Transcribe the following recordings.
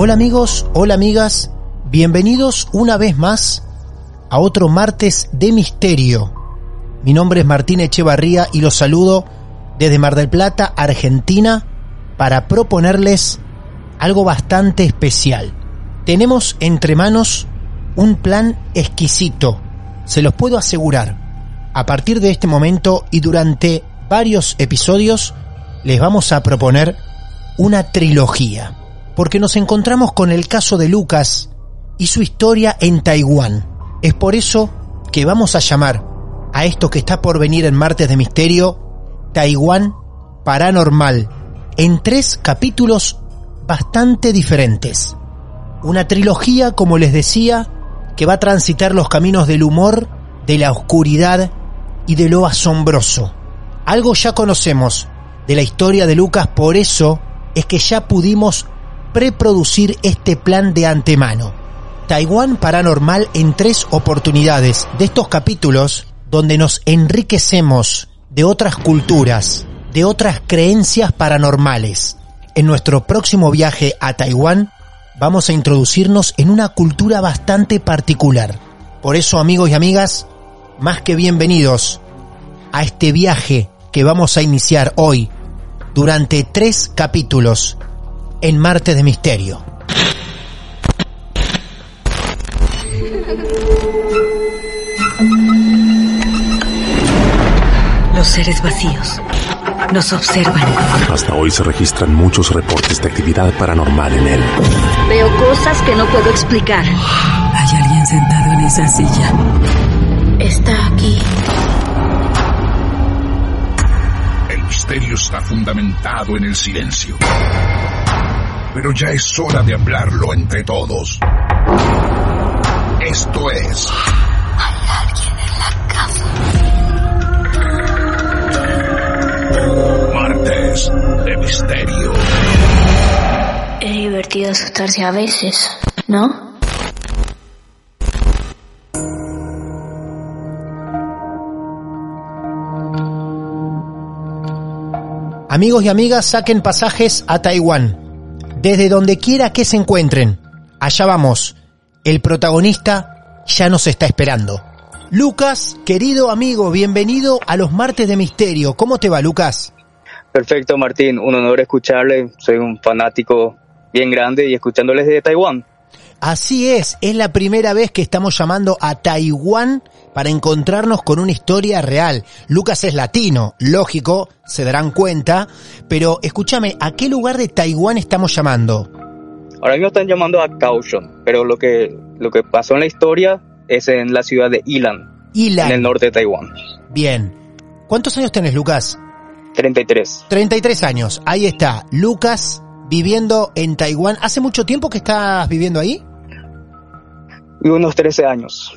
Hola amigos, hola amigas, bienvenidos una vez más a otro martes de misterio. Mi nombre es Martín Echevarría y los saludo desde Mar del Plata, Argentina, para proponerles algo bastante especial. Tenemos entre manos un plan exquisito, se los puedo asegurar. A partir de este momento y durante varios episodios les vamos a proponer una trilogía porque nos encontramos con el caso de Lucas y su historia en Taiwán. Es por eso que vamos a llamar a esto que está por venir en Martes de Misterio Taiwán Paranormal, en tres capítulos bastante diferentes. Una trilogía, como les decía, que va a transitar los caminos del humor, de la oscuridad y de lo asombroso. Algo ya conocemos de la historia de Lucas, por eso es que ya pudimos preproducir este plan de antemano. Taiwán Paranormal en tres oportunidades de estos capítulos donde nos enriquecemos de otras culturas, de otras creencias paranormales. En nuestro próximo viaje a Taiwán vamos a introducirnos en una cultura bastante particular. Por eso amigos y amigas, más que bienvenidos a este viaje que vamos a iniciar hoy durante tres capítulos en Martes de Misterio. Los seres vacíos nos observan. Hasta hoy se registran muchos reportes de actividad paranormal en él. Veo cosas que no puedo explicar. Hay alguien sentado en esa silla. Está aquí. El misterio está fundamentado en el silencio. Pero ya es hora de hablarlo entre todos. Esto es... Hay alguien en la casa. Martes de Misterio. Es divertido asustarse a veces, ¿no? Amigos y amigas, saquen pasajes a Taiwán. Desde donde quiera que se encuentren. Allá vamos. El protagonista ya nos está esperando. Lucas, querido amigo, bienvenido a los martes de misterio. ¿Cómo te va, Lucas? Perfecto, Martín. Un honor escucharle. Soy un fanático bien grande y escuchándoles de Taiwán. Así es, es la primera vez que estamos llamando a Taiwán para encontrarnos con una historia real. Lucas es latino, lógico, se darán cuenta, pero escúchame, ¿a qué lugar de Taiwán estamos llamando? Ahora mismo están llamando a Kaohsiung, pero lo que, lo que pasó en la historia es en la ciudad de Ilan, Ilan. en el norte de Taiwán. Bien. ¿Cuántos años tenés, Lucas? 33. 33 años. Ahí está, Lucas viviendo en Taiwán. ¿Hace mucho tiempo que estás viviendo ahí? Y unos 13 años.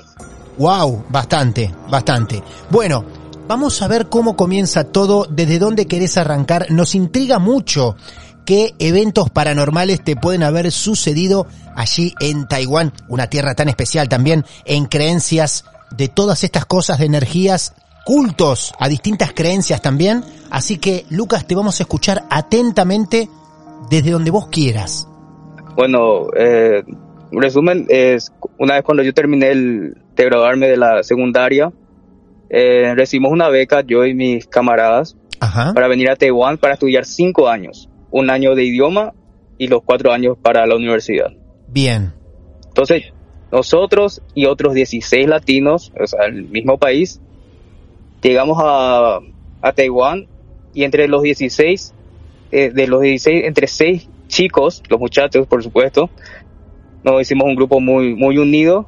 Wow, bastante, bastante. Bueno, vamos a ver cómo comienza todo, desde dónde querés arrancar. Nos intriga mucho qué eventos paranormales te pueden haber sucedido allí en Taiwán, una tierra tan especial también en creencias de todas estas cosas de energías, cultos a distintas creencias también. Así que, Lucas, te vamos a escuchar atentamente desde donde vos quieras. Bueno, eh, resumen, es una vez cuando yo terminé el, de graduarme de la secundaria, eh, recibimos una beca, yo y mis camaradas, Ajá. para venir a Taiwán para estudiar cinco años, un año de idioma y los cuatro años para la universidad. Bien. Entonces, nosotros y otros 16 latinos, o sea, el mismo país, llegamos a, a Taiwán y entre los 16, eh, de los 16, entre 6 chicos, los muchachos, por supuesto, nos hicimos un grupo muy, muy unido.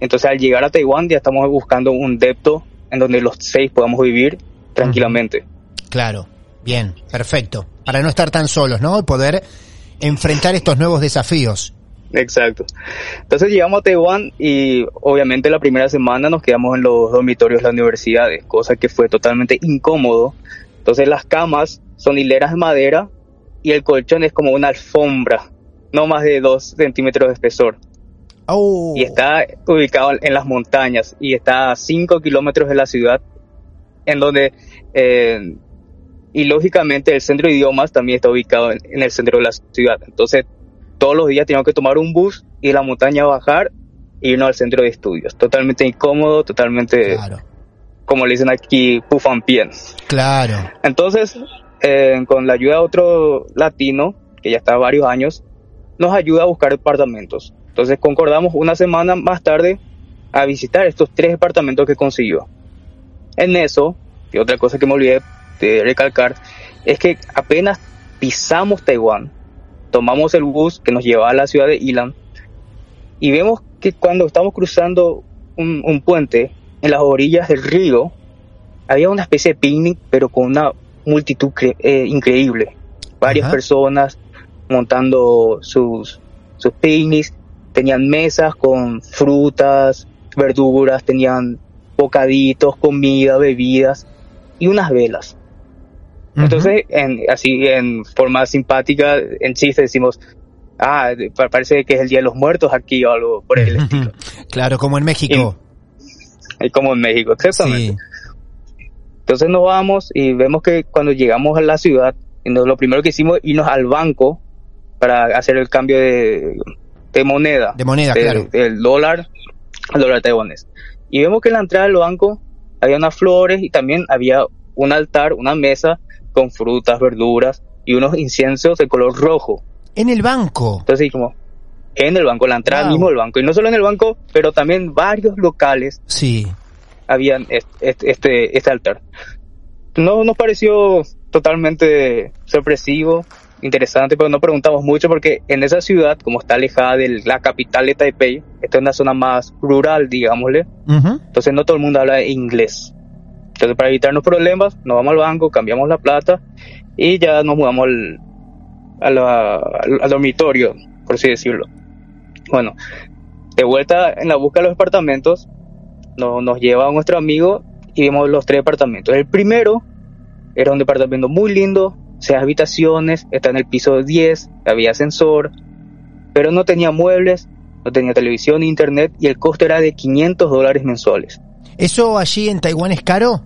Entonces, al llegar a Taiwán, ya estamos buscando un depto en donde los seis podamos vivir tranquilamente. Claro, bien, perfecto. Para no estar tan solos, ¿no? Y poder enfrentar estos nuevos desafíos. Exacto. Entonces llegamos a Taiwán y obviamente la primera semana nos quedamos en los dormitorios de las universidades, cosa que fue totalmente incómodo. Entonces las camas son hileras de madera y el colchón es como una alfombra, no más de dos centímetros de espesor. Oh. Y está ubicado en las montañas y está a cinco kilómetros de la ciudad, en donde, eh, y lógicamente el centro de idiomas también está ubicado en, en el centro de la ciudad. Entonces, todos los días teníamos que tomar un bus y la montaña bajar e irnos al centro de estudios. Totalmente incómodo, totalmente, Claro, como le dicen aquí, pufampien. claro. Entonces, eh, con la ayuda de otro latino, que ya está varios años, nos ayuda a buscar departamentos. Entonces concordamos una semana más tarde a visitar estos tres departamentos que consiguió. En eso, y otra cosa que me olvidé de recalcar, es que apenas pisamos Taiwán, tomamos el bus que nos llevaba a la ciudad de Ilan y vemos que cuando estamos cruzando un, un puente en las orillas del río, había una especie de picnic, pero con una multitud eh, increíble. Varias Ajá. personas montando sus, sus picnics, tenían mesas con frutas, verduras, tenían bocaditos, comida, bebidas y unas velas. Entonces, en, así en forma simpática, en chiste decimos, ah, pa- parece que es el Día de los Muertos aquí o algo por el estilo. Claro, como en México. Y como en México, exactamente. Sí. Entonces nos vamos y vemos que cuando llegamos a la ciudad, lo primero que hicimos es irnos al banco para hacer el cambio de, de moneda. De moneda, de- claro. Del dólar al dólar taiwanés. Y vemos que en la entrada del banco había unas flores y también había un altar, una mesa con frutas, verduras y unos inciensos de color rojo. En el banco. Entonces, como en el banco, la entrada Wow. mismo del banco. Y no solo en el banco, pero también varios locales Sí. habían est- est- este, este altar. No nos pareció totalmente sorpresivo, interesante, pero no preguntamos mucho porque en esa ciudad, como está alejada de la capital de Taipei, esta es una zona más rural, digámosle, Ujú. entonces no todo el mundo habla inglés. Entonces para evitarnos problemas, nos vamos al banco, cambiamos la plata y ya nos mudamos al, al, al dormitorio, por así decirlo. Bueno, de vuelta en la búsqueda de los departamentos, no- nos lleva a nuestro amigo y vimos los tres departamentos. El primero era un departamento muy lindo, seis habitaciones, está en el piso 10, había ascensor, pero no tenía muebles, no tenía televisión internet y el costo era de 500 dólares mensuales. ¿Eso allí en Taiwán es caro?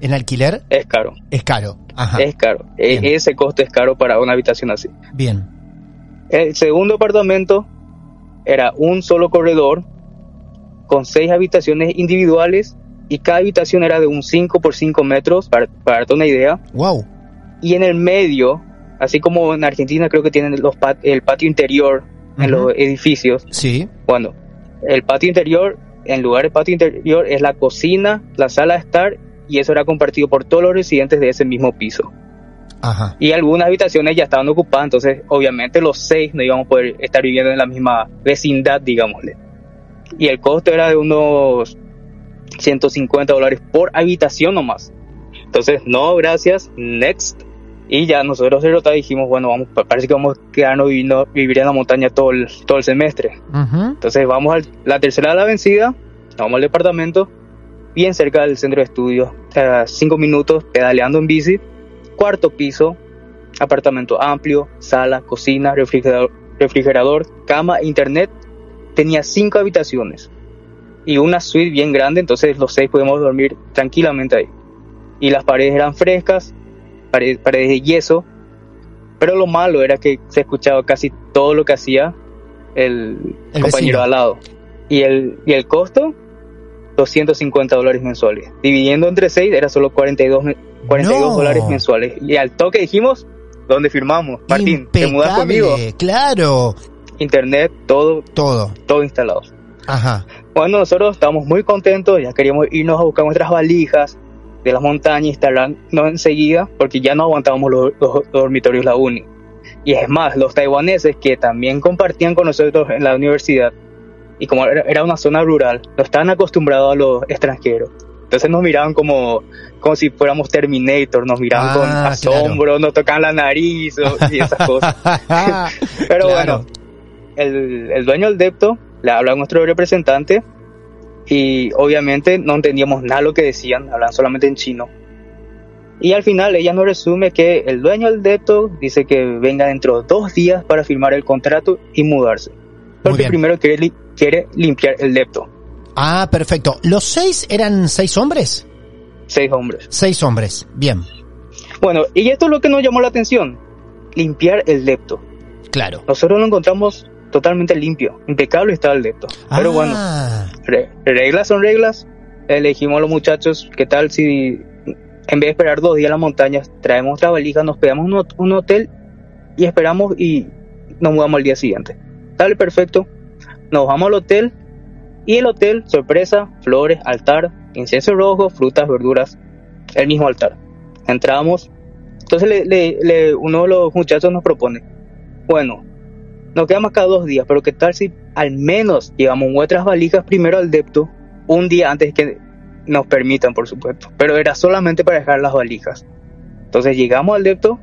¿En alquiler? Es caro, Es caro. Ajá. es caro. E- Bien. ese costo es caro para una habitación así. Bien. El segundo apartamento era un solo corredor con seis habitaciones individuales y cada habitación era de un 5 por 5 metros, para, para darte una idea. Wow. Y en el medio, así como en Argentina creo que tienen los pat- el patio interior en los edificios, Sí. bueno, el patio interior, en lugar de patio interior, es la cocina, la sala de estar y eso era compartido por todos los residentes de ese mismo piso. Ajá. Y algunas habitaciones ya estaban ocupadas, entonces obviamente los seis no íbamos a poder estar viviendo en la misma vecindad, digámosle. Y el costo era de unos 150 dólares por habitación nomás. Entonces, no, gracias, next. Y ya nosotros de Rota dijimos, bueno, vamos, pa- parece que vamos a quedarnos viviendo, vivir en la montaña todo el, todo el semestre. Ujú. Entonces vamos a la tercera de la vencida, vamos al departamento, bien cerca del centro de estudio, a cinco minutos pedaleando en bici, cuarto piso, apartamento amplio, sala, cocina, refrigerador, refrigerador, cama, internet, tenía cinco habitaciones y una suite bien grande, entonces los seis podemos dormir tranquilamente ahí. Y las paredes eran frescas, paredes, paredes de yeso, pero lo malo era que se escuchaba casi todo lo que hacía el, El compañero vecino. al lado. Y el, y el costo, 250 dólares mensuales. Dividiendo entre 6 era solo 42, me- 42 No. dólares mensuales. Y al toque dijimos, ¿dónde firmamos? Martín, ¿te mudas Impecable, conmigo? Claro. internet, todo, Todo. todo instalado. Ajá. Bueno, nosotros estábamos muy contentos, ya queríamos irnos a buscar nuestras valijas de las montañas, instalarnos enseguida, porque ya no aguantábamos los, los- los dormitorios la uni. Y es más, los taiwaneses que también compartían con nosotros en la universidad, y como era era una zona rural, no estaban acostumbrados a los extranjeros. Entonces nos miraban como, como si fuéramos Terminator, nos miraban Ah, con claro. asombro, nos tocaban la nariz y esas cosas. Pero Claro. bueno, el, el dueño del depto le habla a nuestro representante y obviamente no entendíamos nada lo que decían, hablan solamente en chino. Y al final ella nos resume que el dueño del depto dice que venga dentro de dos días para firmar el contrato y mudarse. Porque primero quiere limpiar el depto. Ah, perfecto. ¿Los seis eran seis hombres? Seis hombres. Seis hombres. Bien. Bueno, y esto es lo que nos llamó la atención. Limpiar el depto. Claro. Nosotros lo encontramos totalmente limpio. Impecable estaba el depto. Pero bueno, Ah, Re- reglas son reglas. Elegimos a los muchachos, ¿qué tal si en vez de esperar dos días en las montañas, traemos nuestra valija, nos pegamos un, un hotel y esperamos y nos mudamos al día siguiente? Dale, perfecto. Nos vamos al hotel y el hotel, sorpresa, flores, altar, incienso rojo, frutas, verduras, el mismo altar. Entramos. Entonces le- uno de los muchachos nos propone, bueno, nos quedamos cada dos días, pero ¿qué tal si al menos llevamos nuestras valijas primero al depto un día antes que nos permitan, por supuesto? Pero era solamente para dejar las valijas. Entonces llegamos al depto,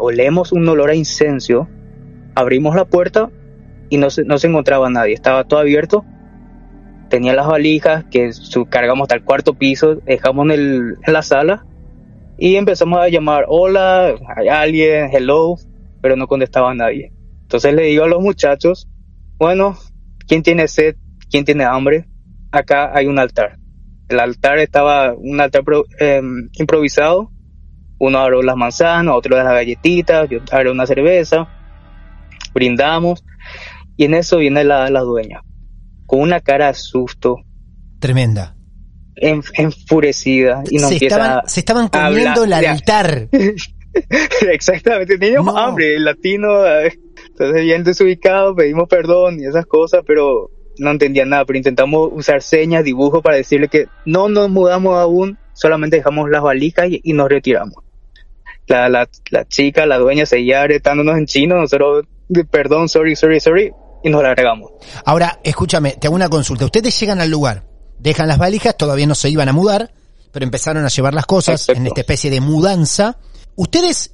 olemos un olor a incenso, abrimos la puerta y no se, no se encontraba nadie, estaba todo abierto. Tenía las valijas que su- cargamos hasta el cuarto piso, dejamos en, la sala y empezamos a llamar, hola, hay alguien, hello, pero no contestaba nadie. Entonces le digo a los muchachos, bueno, ¿quién tiene sed? ¿Quién tiene hambre? Acá hay un altar. El altar estaba un altar em, improvisado. Uno abrió las manzanas, otro las galletitas, yo abrió una cerveza. Brindamos. Y en eso viene la, la dueña, con una cara de susto, tremenda. en- enfurecida, y nos Se empieza estaban, a- se estaban comiendo el altar. Exactamente, teníamos No. hambre, el latino, eh, entonces bien desubicado, pedimos perdón y esas cosas, pero no entendía nada, pero intentamos usar señas, dibujos para decirle que no nos mudamos aún, solamente dejamos las valijas y, y nos retiramos. La, la, la chica, la dueña seguía retándonos en chino, nosotros, perdón, sorry, sorry, sorry, y nos largamos. Ahora, escúchame, te hago una consulta. Ustedes llegan al lugar, dejan las valijas, todavía no se iban a mudar, pero empezaron a llevar las cosas en esta especie de mudanza. ¿Ustedes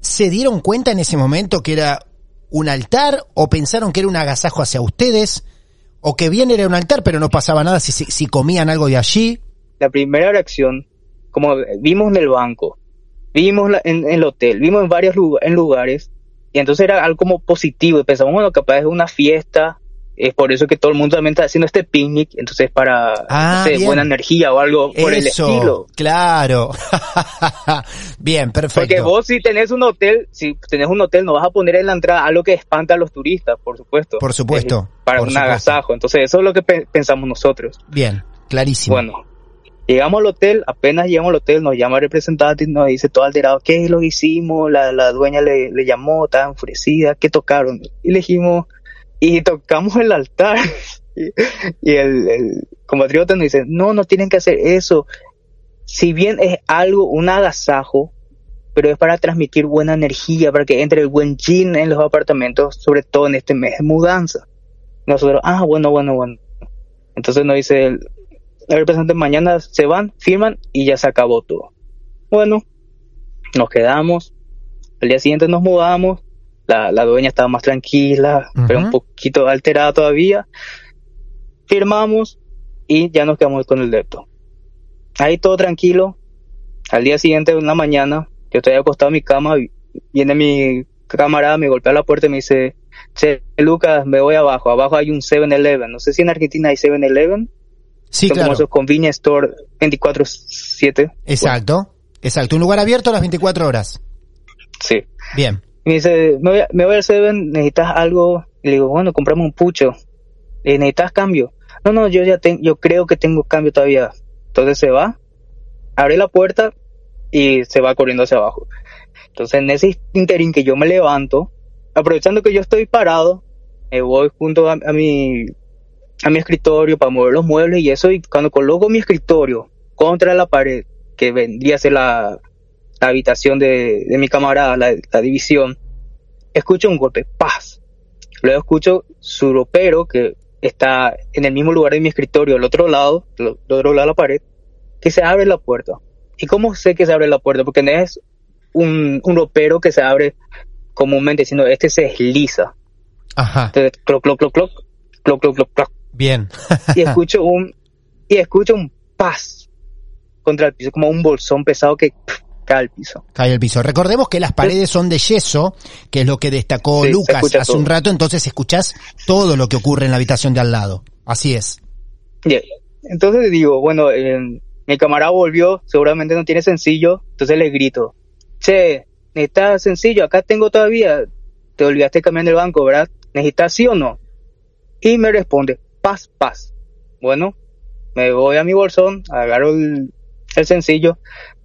se dieron cuenta en ese momento que era un altar o pensaron que era un agasajo hacia ustedes? ¿O que bien era un altar pero no pasaba nada si, si, si comían algo de allí? la primera reacción, como vimos en el banco, vimos la- en, en el hotel, vimos en varios lugar- en lugares, y entonces era algo como positivo, y pensamos, bueno, capaz es una fiesta, es por eso que todo el mundo también está haciendo este picnic, entonces para Ah, no sé, bien. buena energía o algo por el estilo. claro. bien, perfecto. Porque vos si tenés un hotel, si tenés un hotel no vas a poner en la entrada algo que espanta a los turistas, por supuesto. Por supuesto, para por un supuesto. agasajo. Entonces eso es lo que pe- pensamos nosotros. Bien, clarísimo. Bueno, llegamos al hotel, apenas llegamos al hotel, nos llama el representante y nos dice todo alterado, ¿qué es lo que hicimos? La, la dueña le, le llamó, estaba enfurecida, ¿qué tocaron? Y le dijimos, y tocamos el altar. y el, el compatriota nos dice, no, no tienen que hacer eso. Si bien es algo, un agasajo, pero es para transmitir buena energía, para que entre el buen yin en los apartamentos, sobre todo en este mes de mudanza. Nosotros, ah, bueno, bueno, bueno. Entonces nos dice el, el representante, mañana se van, firman y ya se acabó todo. Bueno, nos quedamos. Al día siguiente nos mudamos. La, la dueña estaba más tranquila, pero un poquito alterada todavía. Firmamos y ya nos quedamos con el depto. Ahí todo tranquilo. Al día siguiente, en la mañana, yo estoy acostado en mi cama, viene mi camarada, me golpea la puerta y me dice, che, Lucas, me voy abajo, abajo hay un 7-Eleven. No sé si en Argentina hay 7-Eleven. Sí, Son como claro. esos convenience store 24-7. Exacto. Exacto. Un lugar abierto a las 24 horas. Sí. Bien. Y me dice, me voy, a- me voy al Seven, necesitas algo. Y le digo, bueno, compramos un pucho. ¿Y necesitas cambio? No, no, yo ya tengo, yo creo que tengo cambio todavía. Entonces se va, abre la puerta y se va corriendo hacia abajo. Entonces en ese interín que yo me levanto, aprovechando que yo estoy parado, me voy junto a, a mi a mi escritorio para mover los muebles y eso y cuando coloco mi escritorio contra la pared que vendría a ser la, la habitación de, de mi camarada, la, la división, escucho un golpe, paz. Luego escucho su ropero que está en el mismo lugar de mi escritorio, al otro lado, del otro lado de la pared, que se abre la puerta. ¿Y cómo sé que se abre la puerta? Porque no es un, un ropero que se abre comúnmente, sino este se desliza. Ajá. Entonces, cloc, cloc, cloc, cloc, cloc, cloc, cloc, cloc. Bien. y escucho un, y escucho un paz contra el piso, como un bolsón pesado que pff, cae al piso. Cae al piso. Recordemos que las paredes son de yeso, que es lo que destacó Sí, Lucas hace todo. un rato, entonces escuchás todo lo que ocurre en la habitación de al lado. Así es. Ya. Entonces digo, bueno, eh, mi camarada volvió, seguramente no tiene sencillo, entonces le grito, che, necesitas sencillo, acá tengo todavía, te olvidaste de cambiar el banco, ¿verdad? ¿Necesitas sí o no? Y me responde, paz, paz. Bueno, me voy a mi bolsón, agarro el, el sencillo,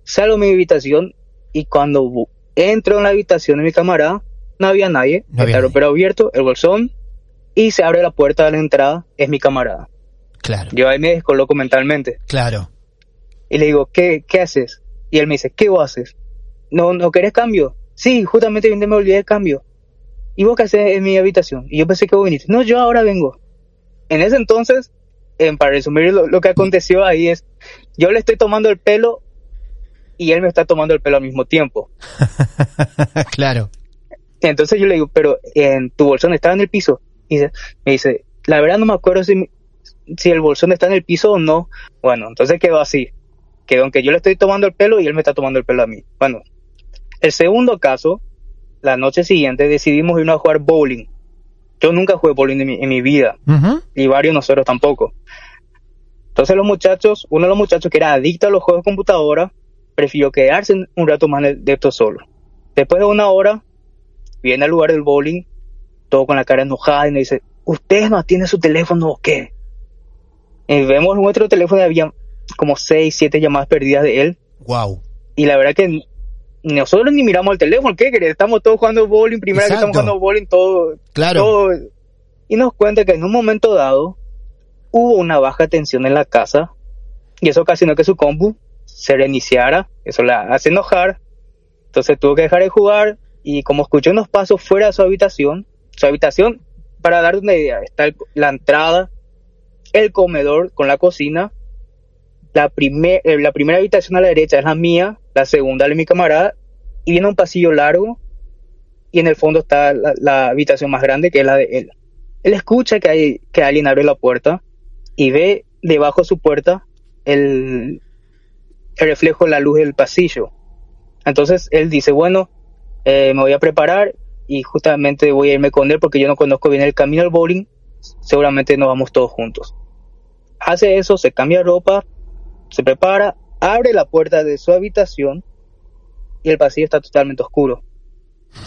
salgo a mi habitación y cuando entro en la habitación de mi camarada, no había nadie, No había el nadie. abierto, el bolsón, y se abre la puerta de la entrada, es mi camarada. Claro, Yo ahí me descoloco mentalmente. claro. Y le digo, ¿qué, qué haces? Y él me dice, ¿qué vos haces? ¿No, ¿No querés cambio? Sí, justamente me olvidé del cambio. ¿Y vos qué haces en mi habitación? Y yo pensé que vos viniste. No, yo ahora vengo. En ese entonces, em, para resumir lo, lo que aconteció ahí es, yo le estoy tomando el pelo y él me está tomando el pelo al mismo tiempo. claro. Entonces yo le digo, pero en tu bolsón estaba en el piso. Y me dice, la verdad no me acuerdo si, si el bolsón está en el piso o no. Bueno, entonces quedó así. Quedó aunque yo le estoy tomando el pelo y él me está tomando el pelo a mí. Bueno, el segundo caso, la noche siguiente decidimos irnos a jugar bowling. Yo nunca jugué bowling en mi, en mi vida, y varios nosotros tampoco. Entonces los muchachos, uno de los muchachos que era adicto a los juegos de computadora, prefirió quedarse un rato más de, de esto solo. Después de una hora, viene al lugar del bowling, todo con la cara enojada y nos dice, ¿ustedes no tienen su teléfono o qué? Y vemos nuestro teléfono y había como seis, siete llamadas perdidas de él. Wow. Y la verdad que nosotros ni miramos el teléfono, ¿qué querés? Estamos todos jugando bowling, primera vez que estamos Exacto. jugando bowling, todo, Claro. todo. Y nos cuenta que en un momento dado hubo una baja tensión en la casa y eso ocasionó que su compu se reiniciara, eso la hace enojar, entonces tuvo que dejar de jugar y como escuchó unos pasos fuera de su habitación, su habitación, para dar una idea, está el- la entrada, el comedor con la cocina, la, primer, eh, la primera habitación a la derecha es la mía, la segunda la de mi camarada, y viene un pasillo largo, y en el fondo está la, la habitación más grande, que es la de él. Él escucha que, hay, que alguien abre la puerta, y ve debajo de su puerta el, el reflejo de la luz del pasillo. Entonces él dice, bueno, eh, me voy a preparar, y justamente voy a irme con él porque yo no conozco bien el camino al bowling, seguramente nos vamos todos juntos. Hace eso, se cambia ropa, se prepara, abre la puerta de su habitación y el pasillo está totalmente oscuro.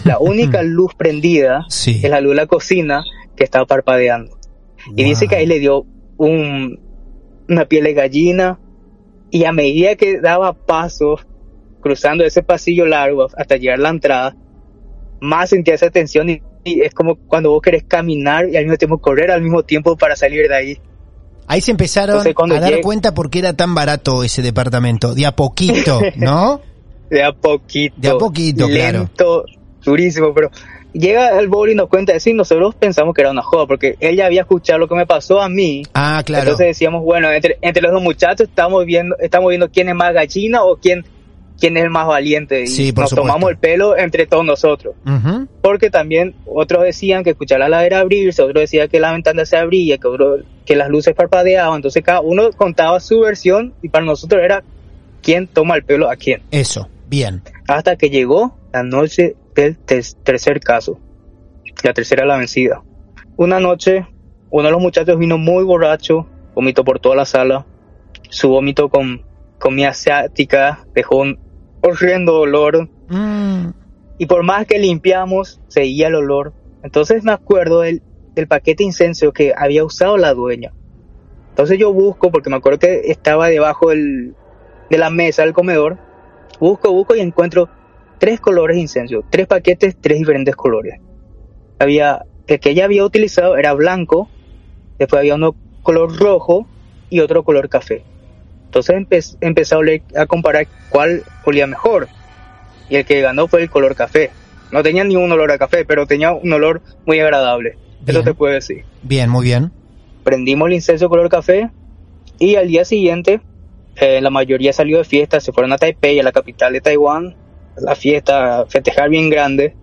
La única luz prendida Sí. es la luz de la cocina que estaba parpadeando. Y dice que ahí le dio un, una piel de gallina y a medida que daba pasos cruzando ese pasillo largo hasta llegar a la entrada, más sentía esa tensión y, y es como cuando vos querés caminar y al mismo tiempo correr al mismo tiempo para salir de ahí. Ahí se empezaron Entonces, a dar cuenta por qué era tan barato ese departamento. De a poquito, ¿no? De a poquito. De a poquito, claro. lento, durísimo, pero llega el bowling y nos cuenta así, nosotros pensamos que era una joda, porque él ya había escuchado lo que me pasó a mí. Ah, claro. Entonces decíamos, bueno, entre, entre los dos muchachos estamos viendo, estamos viendo quién es más gallina o quién, quién es el más valiente. Y Sí, nos supuesto. tomamos el pelo entre todos nosotros. Porque también otros decían que escuchar la ladera abrirse, otros decían que la ventana se abría, que, otro- que las luces parpadeaban. Entonces cada uno contaba su versión y para nosotros era quién toma el pelo a quién. Eso, bien. Hasta que llegó la noche del ter- tercer caso. La tercera la vencida. Una noche, uno de los muchachos vino muy borracho, vomitó por toda la sala. Su vómito con comida asiática dejó un horrendo olor. Mm, Y por más que limpiamos, seguía el olor. Entonces me acuerdo del, del paquete de incenso que había usado la dueña. Entonces yo busco, porque me acuerdo que estaba debajo del, de la mesa del comedor. Busco, busco y encuentro tres colores de incenso. Tres paquetes, tres diferentes colores. Había el que ella había utilizado era blanco, después había uno color rojo y otro color café. Entonces empe- empecé a, comparar cuál olía mejor. Y el que ganó fue el color café. No tenía ni un olor a café, pero tenía un olor muy agradable. Eso te puedo decir. Bien, muy bien. Prendimos el incenso color café y al día siguiente eh, la mayoría salió de fiesta, se fueron a Taipei, a la capital de Taiwán, a la fiesta, a festejar bien grande.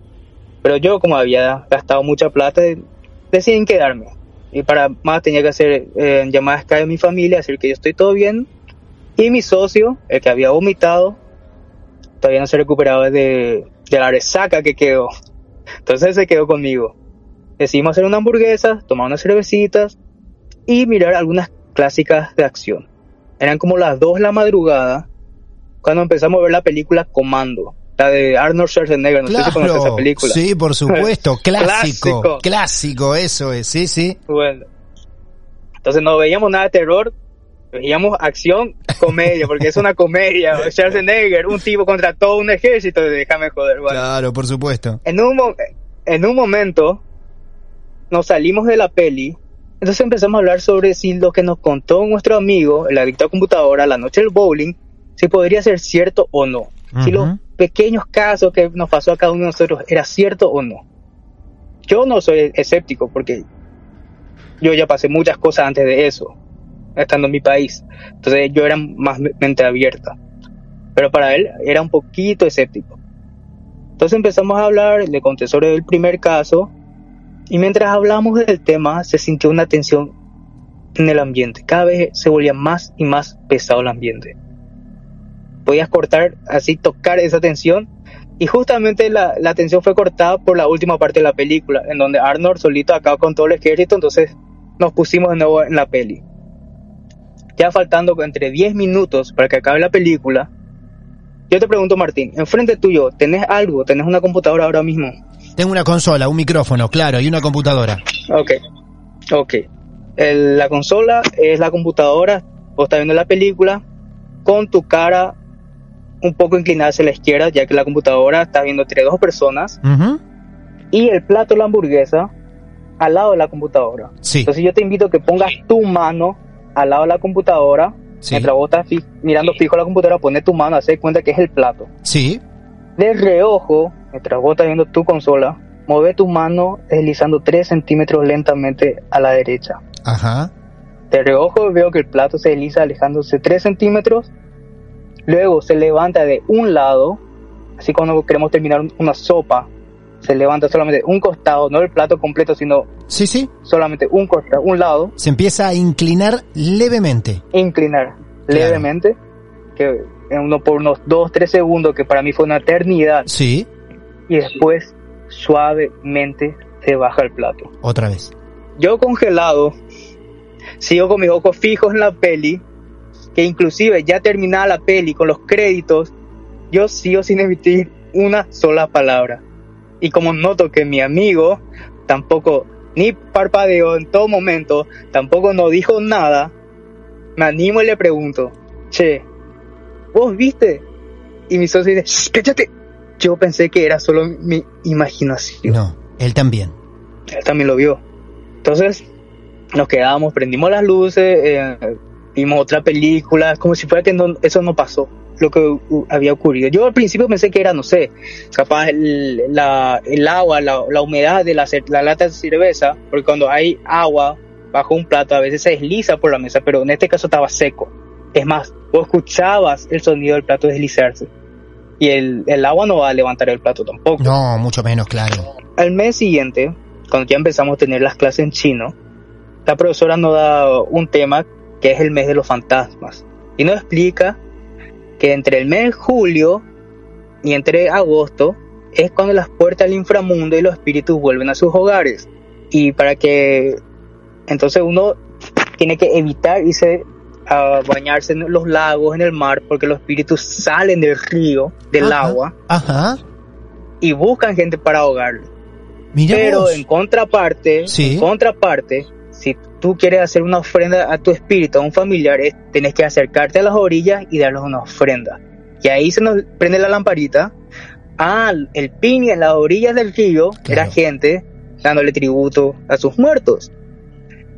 Pero yo, como había gastado mucha plata, decidí quedarme. Y para más tenía que hacer eh, llamadas a mi familia, decir que yo estoy todo bien. Y mi socio, el que había vomitado, todavía no se recuperaba de, de la resaca que quedó. Entonces se quedó conmigo. Decidimos hacer una hamburguesa, tomar unas cervecitas y mirar algunas clásicas de acción. Eran como las 2 de la madrugada cuando empezamos a ver la película Comando, la de Arnold Schwarzenegger. No sé si conoces esa Claro. película. Sí, por supuesto. Clásico. Clásico. Clásico, eso es. Sí, sí. Bueno. Entonces no veíamos nada de terror, veíamos acción, comedia, porque es una comedia. Schwarzenegger, un tipo contra todo un ejército, déjame joder. Bueno. Claro, por supuesto. En un, en un momento nos salimos de la peli, entonces empezamos a hablar sobre si lo que nos contó nuestro amigo, el adicto a computadora, la noche del bowling, si podría ser cierto o no. Si los pequeños casos que nos pasó a cada uno de nosotros era cierto o no. Yo no soy escéptico porque yo ya pasé muchas cosas antes de eso, estando en mi país. Entonces yo era más me- mente abierta. Pero para él era un poquito escéptico. Entonces empezamos a hablar, le conté sobre el primer caso y mientras hablamos del tema se sintió una tensión en el ambiente. Cada vez se volvía más y más pesado el ambiente. Podías cortar, así tocar esa tensión y justamente la, la tensión fue cortada por la última parte de la película, en donde Arnold solito acaba con todo el ejército, entonces nos pusimos de nuevo en la peli. Ya faltando entre 10 minutos para que acabe la película, yo te pregunto, Martín, enfrente tuyo, ¿tenés algo? ¿Tenés una computadora ahora mismo? Tengo una consola, un micrófono, claro, y una computadora. Ok, ok. El- la consola es la computadora, vos estás viendo la película con tu cara un poco inclinada hacia la izquierda, ya que la computadora está viendo entre dos personas, y el plato de la hamburguesa al lado de la computadora. Sí. Entonces yo te invito a que pongas tu mano al lado de la computadora, Sí. mientras vos estás fi- mirando fijo la computadora, pones tu mano, hacer cuenta que es el plato. Sí. De reojo, mientras vos estás viendo tu consola, mueve tu mano deslizando 3 centímetros lentamente a la derecha. Ajá. De reojo veo que el plato se desliza alejándose 3 centímetros, luego se levanta de un lado, así cuando queremos terminar un- una sopa, se levanta solamente un costado, no el plato completo, sino Sí, sí. solamente un costado, un lado, Se empieza a inclinar levemente. inclinar levemente, que uno por unos 2-3 segundos, que para mí fue una eternidad, Sí. y después suavemente se baja el plato. Otra vez. Yo congelado, sigo con mis ojos fijos en la peli, que inclusive ya terminada la peli con los créditos, yo sigo sin emitir una sola palabra. Y como noto que mi amigo tampoco ni parpadeó en todo momento, tampoco no dijo nada, me animo y le pregunto, che, ¿vos viste? Y mi socio dice, "Shh, cállate. Yo pensé que era solo mi imaginación. No, él también. Él también lo vio. Entonces nos quedamos, prendimos las luces, eh, vimos otra película, como si fuera que no- eso no pasó, lo que había ocurrido. Yo al principio pensé que era, no sé, capaz el, la- el agua, la, la humedad de la lata de cerveza, porque cuando hay agua bajo un plato a veces se desliza por la mesa, pero en este caso estaba seco. Es más, vos escuchabas el sonido del plato deslizarse. Y el, el agua no va a levantar el plato tampoco. No, mucho menos, claro. Al mes siguiente, cuando ya empezamos a tener las clases en chino, la profesora nos da un tema que es el mes de los fantasmas. Y nos explica que entre el mes de julio y entre agosto es cuando las puertas del inframundo y los espíritus vuelven a sus hogares. Y para que entonces uno tiene que evitar irse a bañarse en los lagos, en el mar, porque los espíritus salen del río, del Ajá. agua, Ajá. y buscan gente para ahogarlo. Mira Pero vos. en contraparte, Sí. en contraparte, si tú quieres hacer una ofrenda a tu espíritu, a un familiar, es- tenés que acercarte a las orillas y darles una ofrenda. Y ahí se nos prende la lamparita. Ah, el pin en las orillas del río era Claro. gente dándole tributo a sus muertos.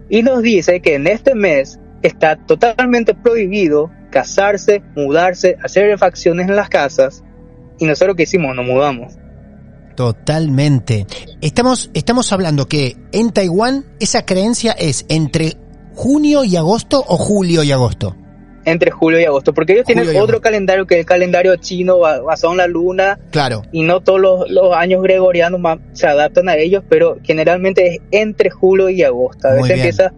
Y nos dice que en este mes está totalmente prohibido casarse, mudarse, hacer refacciones en las casas. Y nosotros qué hicimos, nos mudamos. Totalmente. Estamos, estamos hablando que en Taiwán esa creencia es entre junio y agosto o julio y agosto. Entre julio y agosto, porque ellos Julio tienen otro calendario que es el calendario chino ba- basado en la luna Claro. y no todos los, los años gregorianos ma- se adaptan a ellos, pero generalmente es entre julio y agosto. A veces empieza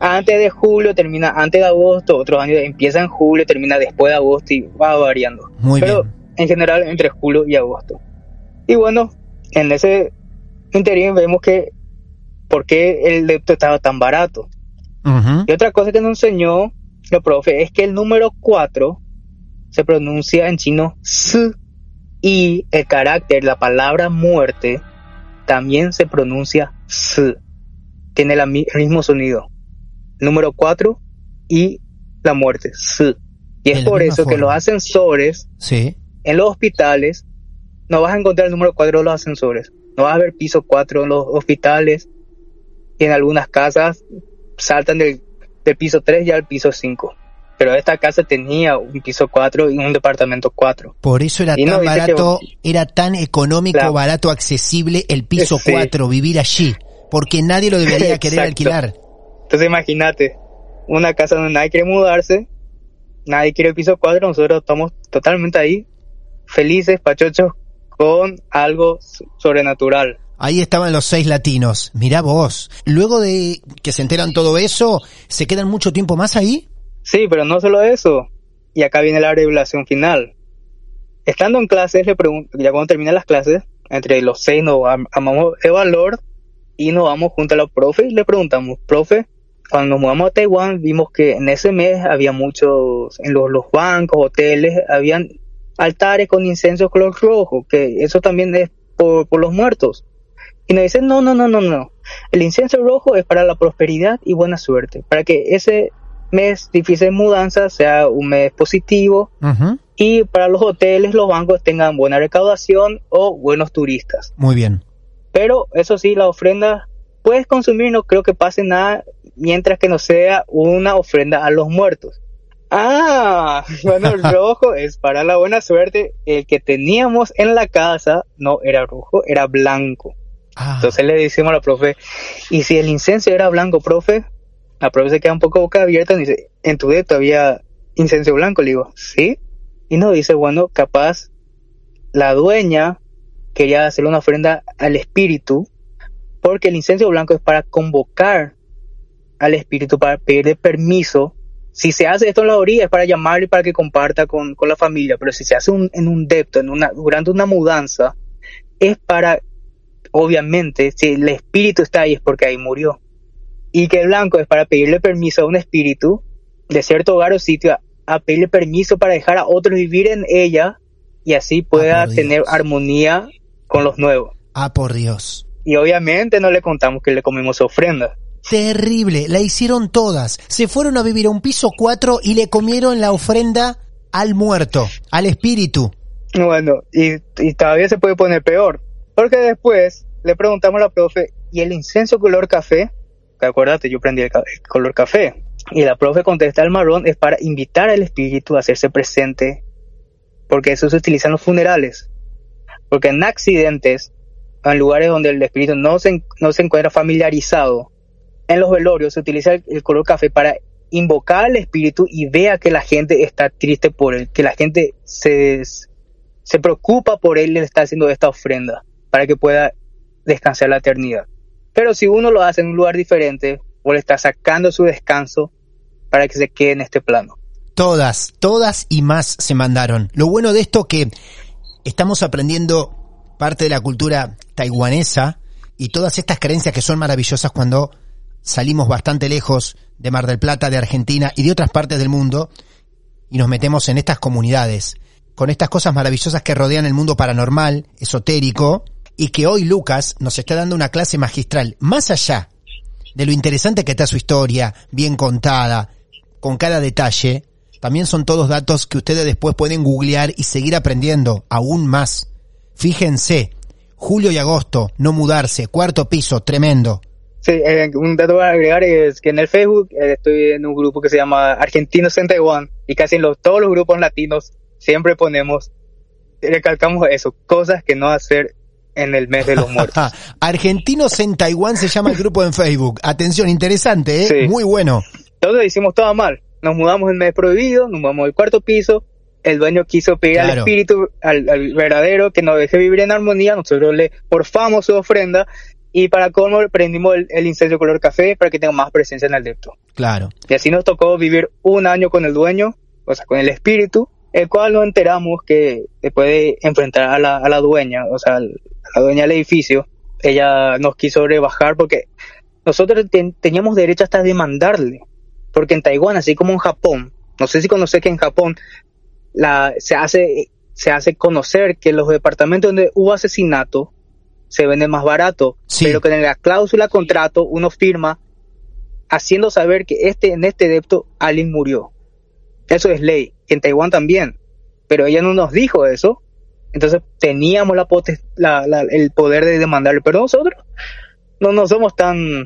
antes de julio, termina antes de agosto, otros años empieza en julio, termina después de agosto y va variando. Muy pero bien. en general entre julio y agosto. Y bueno, en ese interín vemos que por qué el lepto estaba tan barato. Y otra cosa que nos enseñó el profe es que el número 4 se pronuncia en chino S y el carácter, la palabra muerte, también se pronuncia S. Tiene el mismo sonido. Número 4 y la muerte, S. Y es por eso que los ascensores Sí. en los hospitales no vas a encontrar el número 4 de los ascensores. No vas a ver piso 4 en los hospitales. Y en algunas casas saltan del, del piso 3 ya al piso 5. Pero esta casa tenía un piso 4 y un departamento 4. Por eso era Y no, tan que- barato, era tan económico, Claro. barato, accesible el piso Sí. 4, vivir allí. Porque nadie lo debería querer alquilar. Entonces imagínate, una casa donde nadie quiere mudarse, nadie quiere el piso 4, nosotros estamos totalmente ahí, felices, pachochos, con algo sobrenatural. Ahí estaban los seis latinos. Mirá vos. Luego de que se enteran todo eso, ¿se quedan mucho tiempo más ahí? Sí, pero no solo eso. Y acá viene la revelación final. Estando en clases, le ya cuando terminan las clases, entre los seis nos am- amamos el valor y nos vamos junto a la profe y le preguntamos, profe, cuando nos mudamos a Taiwán vimos que en ese mes había muchos, en los, los bancos, hoteles, habían altares con incenso color rojo, que eso también es por, por los muertos. Y nos dicen, no, no, no, no, no. El incienso rojo es para la prosperidad y buena suerte, para que ese mes difícil de mudanza sea un mes positivo y para los hoteles, los bancos tengan buena recaudación o buenos turistas. Muy bien. Pero eso sí, la ofrenda puedes consumir, no creo que pase nada mientras que no sea una ofrenda a los muertos. Ah, bueno, el rojo es para la buena suerte. El que teníamos en la casa no era rojo, era blanco. Ah, Entonces le decimos a la profe, ¿y si el incenso era blanco, profe? La profe se queda un poco boca abierta y dice, ¿en tu dedo había incenso blanco? Le digo, ¿sí? Y nos dice, bueno, capaz la dueña quería hacer una ofrenda al espíritu, porque el incenso blanco es para convocar al espíritu, para pedirle permiso. Si se hace esto en la orilla es para llamarle para que comparta con, con la familia, pero si se hace un- en un depto, en una, durante una mudanza, es para obviamente, si el espíritu está ahí es porque ahí murió. Y que el blanco es para pedirle permiso a un espíritu de cierto hogar o sitio a, a pedirle permiso para dejar a otros vivir en ella y así pueda Ah, por tener armonía con los nuevos. ah, por Dios. Y obviamente no le contamos que le comimos ofrenda. Terrible, la hicieron todas. Se fueron a vivir a un piso 4 y le comieron la ofrenda al muerto, al espíritu. Bueno, y, todavía se puede poner peor. Porque después le preguntamos a la profe, ¿y el incenso color café? Acuérdate, yo prendí el, color café. Y la profe contesta, el marrón es para invitar al espíritu a hacerse presente. Porque eso se utiliza en los funerales. Porque en accidentes, en lugares donde el espíritu no se, no se encuentra familiarizado, en los velorios se utiliza el, el color café para invocar al espíritu y vea que la gente está triste por él, que la gente se, se preocupa por él y le está haciendo esta ofrenda para que pueda descansar la eternidad. Pero si uno lo hace en un lugar diferente, o le está sacando su descanso para que se quede en este plano. Todas, todas y más se mandaron. Lo bueno de esto que estamos aprendiendo parte de la cultura taiwanesa y todas estas creencias que son maravillosas cuando salimos bastante lejos de Mar del Plata, de Argentina y de otras partes del mundo y nos metemos en estas comunidades, con estas cosas maravillosas que rodean el mundo paranormal, esotérico, y que hoy Lucas nos está dando una clase magistral, más allá de lo interesante que está su historia, bien contada, con cada detalle, también son todos datos que ustedes después pueden googlear y seguir aprendiendo aún más. Fíjense, julio y agosto, no mudarse, cuarto piso, tremendo. Sí, eh, un dato para agregar es que en el Facebook eh, estoy en un grupo que se llama Argentinos en Taiwán y casi en los, todos los grupos latinos siempre ponemos, recalcamos eso, cosas que no hacer en el mes de los muertos. Argentinos en Taiwán se llama el grupo en Facebook. Atención, interesante, ¿eh? Sí. Muy bueno. Todos hicimos todo mal. Nos mudamos en el mes prohibido, nos mudamos al cuarto piso. El dueño quiso pedir al Claro. espíritu, al, al verdadero, que nos deje vivir en armonía. Nosotros le porfamos su ofrenda y para cómo prendimos el, el incendio color café para que tenga más presencia en el depto. Claro. Y así nos tocó vivir un año con el dueño, o sea, con el espíritu, el cual nos enteramos que después de enfrentar a la, a la dueña, o sea, a la dueña del edificio, ella nos quiso rebajar porque nosotros ten- teníamos derecho hasta a demandarle. Porque en Taiwán, así como en Japón, no sé si conoces que en Japón la, se hace se hace conocer que los departamentos donde hubo asesinato se venden más barato, Sí. pero que en la cláusula contrato uno firma haciendo saber que este en este depto alguien murió. Eso es ley, en Taiwán también, pero ella no nos dijo eso, entonces teníamos la, la- la- el poder de demandarle, pero nosotros no, no somos tan,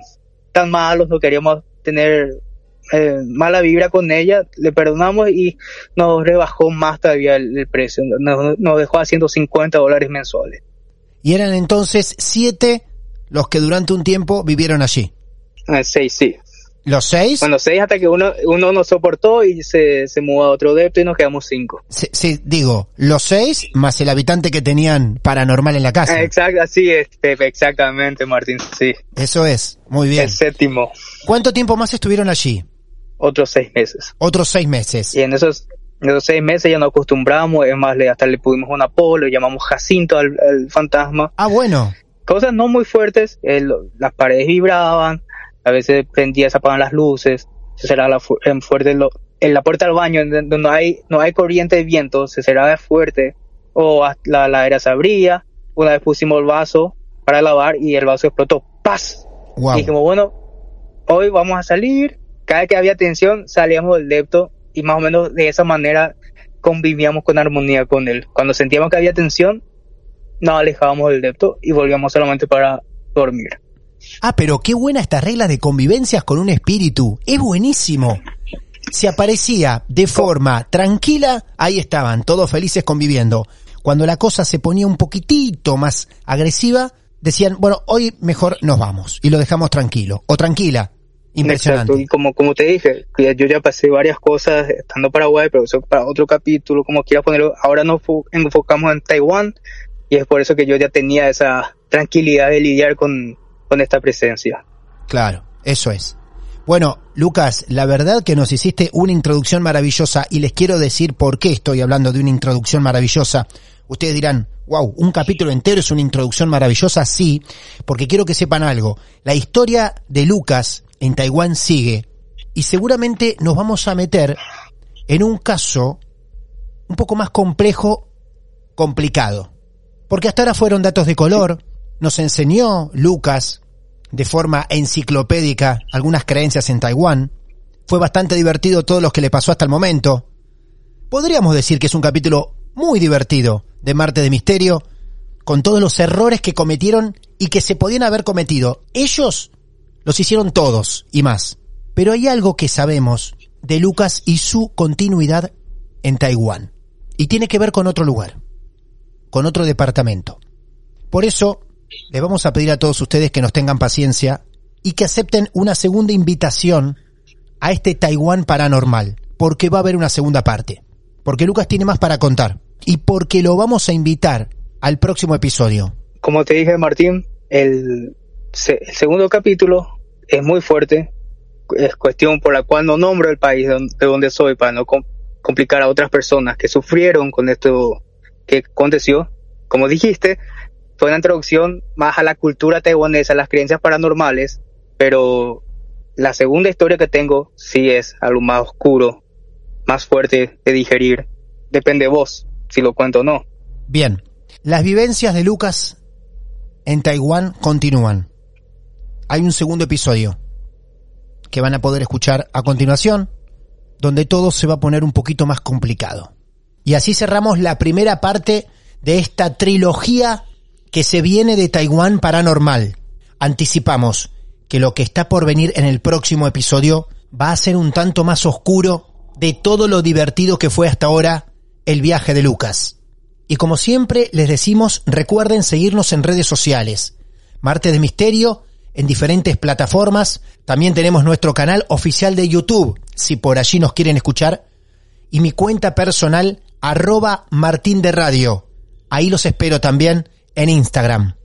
tan malos, no queríamos tener eh, mala vibra con ella, le perdonamos y nos rebajó más todavía el, el precio, nos, nos dejó haciendo 50 dólares mensuales. Y eran entonces siete los que durante un tiempo vivieron allí. Eh, seis, sí. Los seis, Bueno, seis hasta que uno, uno nos soportó y se, se mudó a otro depto y nos quedamos cinco. se- digo, los seis más el habitante que tenían paranormal en la casa. Exacto, así es, Pepe, exactamente, Martín, sí. Eso es, muy bien. El séptimo, ¿Cuánto tiempo más estuvieron allí? otros seis meses. Otros seis meses. Y en esos, seis meses ya nos acostumbramos, es más, le, hasta le pudimos un apodo, le llamamos Jacinto al, al fantasma. Ah, bueno. Cosas no muy fuertes, las paredes vibraban, a veces prendía, se apagan las luces, se cerraba fu- en fuerte lo- en la puerta del baño, donde no hay, no hay corriente de viento, se cerraba fuerte, o la ladera se abría, una vez pusimos el vaso para lavar y el vaso explotó, ¡paz! Wow. Y dijimos, bueno, hoy vamos a salir. Cada vez que había tensión, salíamos del depto y más o menos de esa manera convivíamos con armonía con él. Cuando sentíamos que había tensión, nos alejábamos del depto y volvíamos solamente para dormir. Ah, pero qué buena esta regla de convivencias con un espíritu. Es buenísimo. Se aparecía de forma tranquila, ahí estaban, todos felices conviviendo. Cuando la cosa se ponía un poquitito más agresiva, decían, bueno, hoy mejor nos vamos y lo dejamos tranquilo. O tranquila. Impresionante. Exacto. Y como, como te dije, yo ya pasé varias cosas estando en Paraguay, pero eso para otro capítulo, como quieras ponerlo. Ahora nos fo- enfocamos en Taiwán y es por eso que yo ya tenía esa tranquilidad de lidiar con, con esta presencia. Claro, eso es. Bueno, Lucas, la verdad que nos hiciste una introducción maravillosa y les quiero decir por qué estoy hablando de una introducción maravillosa. Ustedes dirán, wow, un capítulo entero es una introducción maravillosa, sí, porque quiero que sepan algo. La historia de Lucas en Taiwán sigue y seguramente nos vamos a meter en un caso un poco más complejo, complicado. Porque hasta ahora fueron datos de color, nos enseñó Lucas de forma enciclopédica algunas creencias en Taiwán. Fue bastante divertido todo lo que le pasó hasta el momento. Podríamos decir que es un capítulo muy divertido de Marte de Misterio, con todos los errores que cometieron y que se podían haber cometido. Ellos los hicieron todos y más. Pero hay algo que sabemos de Lucas y su continuidad en Taiwán. Y tiene que ver con otro lugar, con otro departamento. Por eso, le vamos a pedir a todos ustedes que nos tengan paciencia y que acepten una segunda invitación a este Taiwán paranormal, porque va a haber una segunda parte, porque Lucas tiene más para contar y porque lo vamos a invitar al próximo episodio. Como te dije, Martín, el, se- el segundo capítulo es muy fuerte. Es cuestión por la cual no nombro el país de donde, de donde soy para no com- complicar a otras personas que sufrieron con esto que aconteció. Como dijiste, fue una introducción más a la cultura taiwanesa, a las creencias paranormales, pero la segunda historia que tengo sí es algo más oscuro, más fuerte de digerir. Depende de vos si lo cuento o no. Bien, las vivencias de Lucas en Taiwán continúan. Hay un segundo episodio que van a poder escuchar a continuación, donde todo se va a poner un poquito más complicado. Y así cerramos la primera parte de esta trilogía que se viene de Taiwán Paranormal. Anticipamos que lo que está por venir en el próximo episodio va a ser un tanto más oscuro de todo lo divertido que fue hasta ahora el viaje de Lucas. Y como siempre les decimos, recuerden seguirnos en redes sociales. Martes de Misterio en diferentes plataformas. También tenemos nuestro canal oficial de YouTube, si por allí nos quieren escuchar. Y mi cuenta personal, arroba Martín de Radio. Ahí los espero también en Instagram.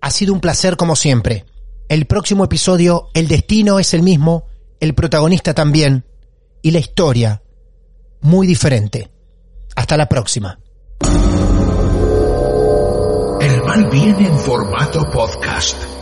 Ha sido un placer como siempre. El próximo episodio, el destino es el mismo, el protagonista también, y la historia muy diferente. Hasta la próxima. El mal viene en formato podcast.